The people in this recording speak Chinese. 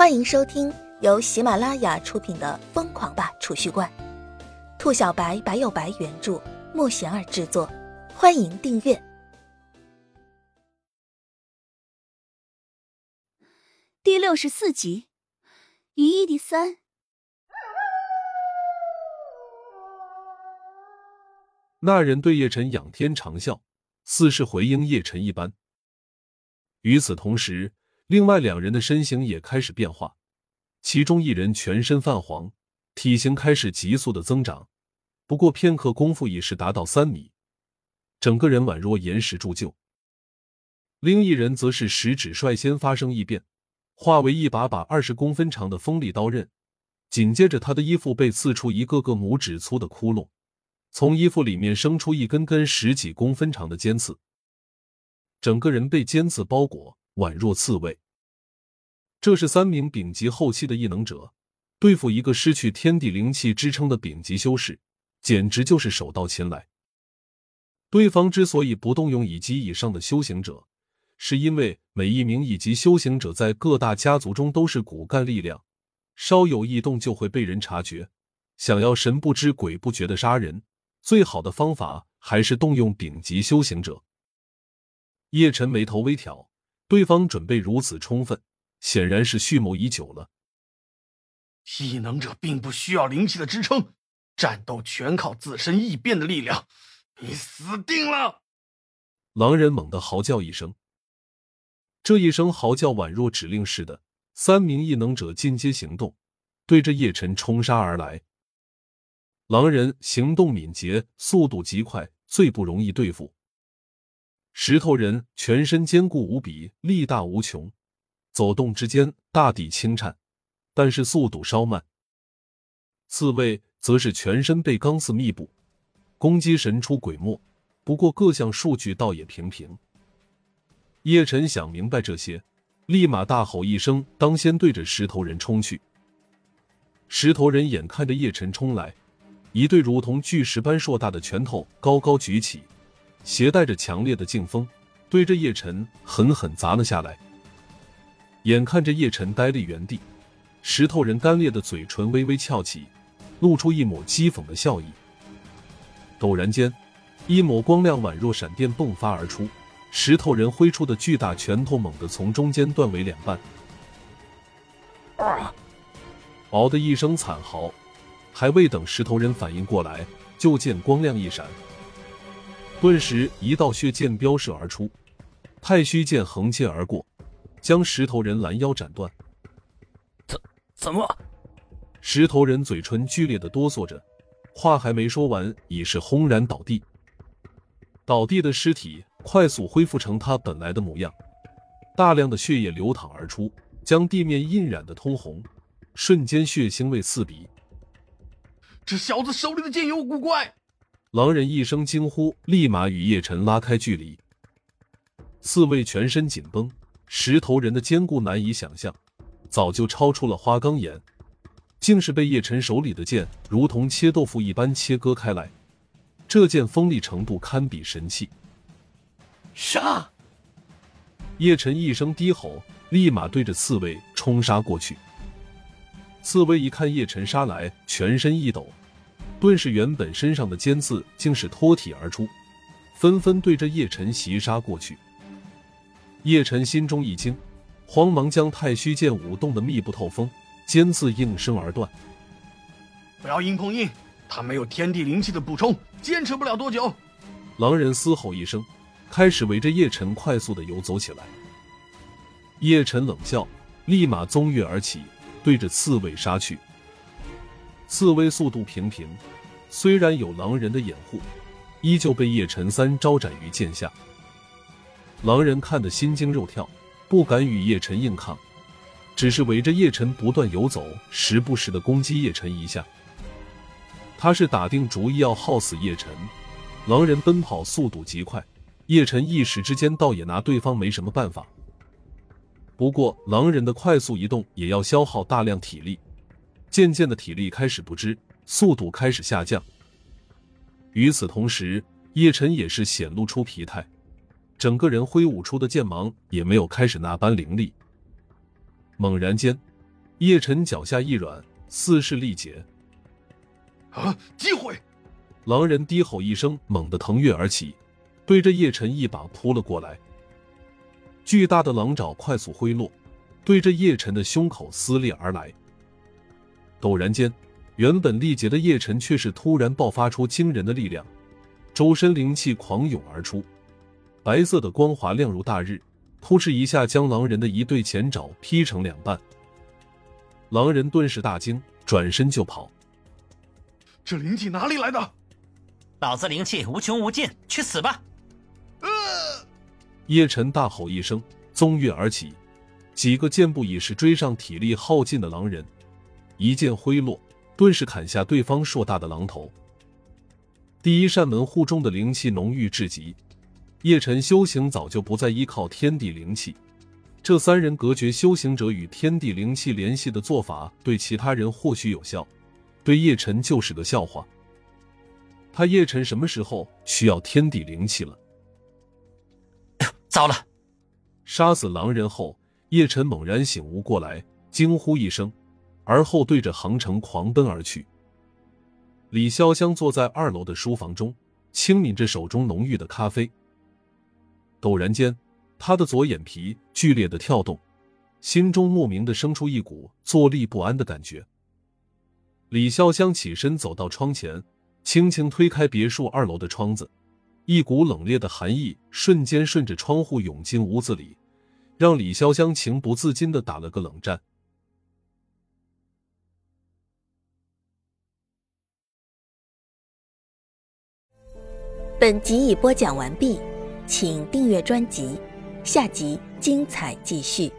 欢迎收听由喜马拉雅出品的《疯狂吧储蓄罐》，兔小白白有白原著，莫贤儿制作。欢迎订阅第六十四集《一亿第三》。那人对叶晨仰天长啸，似是回应叶晨一般。与此同时，另外两人的身形也开始变化，其中一人全身泛黄，体型开始急速的增长，不过片刻功夫已是达到三米，整个人宛若岩石铸就。另一人则是食指率先发生异变，化为一把把二十公分长的锋利刀刃，紧接着他的衣服被刺出一个个拇指粗的窟窿，从衣服里面生出一根根十几公分长的尖刺，整个人被尖刺包裹。宛若刺猬。这是三名丙级后期的异能者对付一个失去天地灵气支撑的丙级修士，简直就是手到擒来。对方之所以不动用乙级以上的修行者，是因为每一名乙级修行者在各大家族中都是骨干力量，稍有异动就会被人察觉。想要神不知鬼不觉的杀人，最好的方法还是动用丙级修行者。叶晨眉头微挑。对方准备如此充分，显然是蓄谋已久了。异能者并不需要灵气的支撑，战斗全靠自身异变的力量。你死定了！狼人猛地嚎叫一声，这一声嚎叫宛若指令似的，三名异能者进阶行动，对着叶晨冲杀而来。狼人行动敏捷，速度极快，最不容易对付。石头人全身坚固无比，力大无穷，走动之间大地轻颤，但是速度稍慢。刺猬则是全身被钢丝密布，攻击神出鬼没，不过各项数据倒也平平。叶晨想明白这些，立马大吼一声，当先对着石头人冲去。石头人眼看着叶晨冲来，一对如同巨石般硕大的拳头高高举起。携带着强烈的劲风，对着叶晨狠狠砸了下来。眼看着叶晨呆立原地，石头人干裂的嘴唇微微翘起，露出一抹讥讽的笑意。陡然间，一抹光亮宛若闪电迸发而出，石头人挥出的巨大拳头猛地从中间断为两半。啊！嗷的一声惨嚎，还未等石头人反应过来，就见光亮一闪。顿时，一道血剑飙射而出，太虚剑横切而过，将石头人拦腰斩断。怎怎么？石头人嘴唇剧烈的哆嗦着，话还没说完，已是轰然倒地。倒地的尸体快速恢复成他本来的模样，大量的血液流淌而出，将地面印染的通红，瞬间血腥味刺鼻。这小子手里的剑有古怪！狼人一声惊呼，立马与叶晨拉开距离。刺猬全身紧绷，石头人的坚固难以想象，早就超出了花岗岩，竟是被叶晨手里的剑如同切豆腐一般切割开来。这剑锋利程度堪比神器。杀！叶晨一声低吼，立马对着刺猬冲杀过去。刺猬一看叶晨杀来，全身一抖。顿时，原本身上的尖刺竟是脱体而出，纷纷对着叶晨袭杀过去。叶晨心中一惊，慌忙将太虚剑舞动的密不透风，尖刺应声而断。不要硬碰硬，他没有天地灵气的补充，坚持不了多久。狼人嘶吼一声，开始围着叶晨快速的游走起来。叶晨冷笑，立马纵跃而起，对着刺猬杀去。刺猬速度平平，虽然有狼人的掩护，依旧被叶晨三招斩于剑下。狼人看得心惊肉跳，不敢与叶晨硬抗，只是围着叶晨不断游走，时不时的攻击叶晨一下。他是打定主意要耗死叶晨。狼人奔跑速度极快，叶晨一时之间倒也拿对方没什么办法。不过，狼人的快速移动也要消耗大量体力。渐渐的，体力开始不支，速度开始下降。与此同时，叶晨也是显露出疲态，整个人挥舞出的剑芒也没有开始那般凌厉。猛然间，叶晨脚下一软，似是力竭。啊！机会！狼人低吼一声，猛地腾跃而起，对着叶晨一把扑了过来。巨大的狼爪快速挥落，对着叶晨的胸口撕裂而来。陡然间，原本力竭的叶晨却是突然爆发出惊人的力量，周身灵气狂涌而出，白色的光华亮如大日，扑哧一下将狼人的一对前爪劈成两半。狼人顿时大惊，转身就跑。这灵气哪里来的？老子灵气无穷无尽，去死吧！呃，叶晨大吼一声，纵跃而起，几个箭步已是追上体力耗尽的狼人，一剑挥落，顿时砍下对方硕大的狼头。第一扇门户中的灵气浓郁至极，叶辰修行早就不再依靠天地灵气，这三人隔绝修行者与天地灵气联系的做法，对其他人或许有效，对叶辰就是个笑话。他叶辰什么时候需要天地灵气了？糟了！杀死狼人后，叶辰猛然醒悟过来，惊呼一声，而后对着杭城狂奔而去。李潇湘坐在二楼的书房中，轻抿着手中浓郁的咖啡。陡然间，他的左眼皮剧烈的跳动，心中莫名的生出一股坐立不安的感觉。李潇湘起身走到窗前。轻轻推开别墅二楼的窗子，一股冷冽的寒意瞬间顺着窗户涌进屋子里，让李潇湘情不自禁的打了个冷战。本集已播讲完毕，请订阅专辑，下集精彩继续。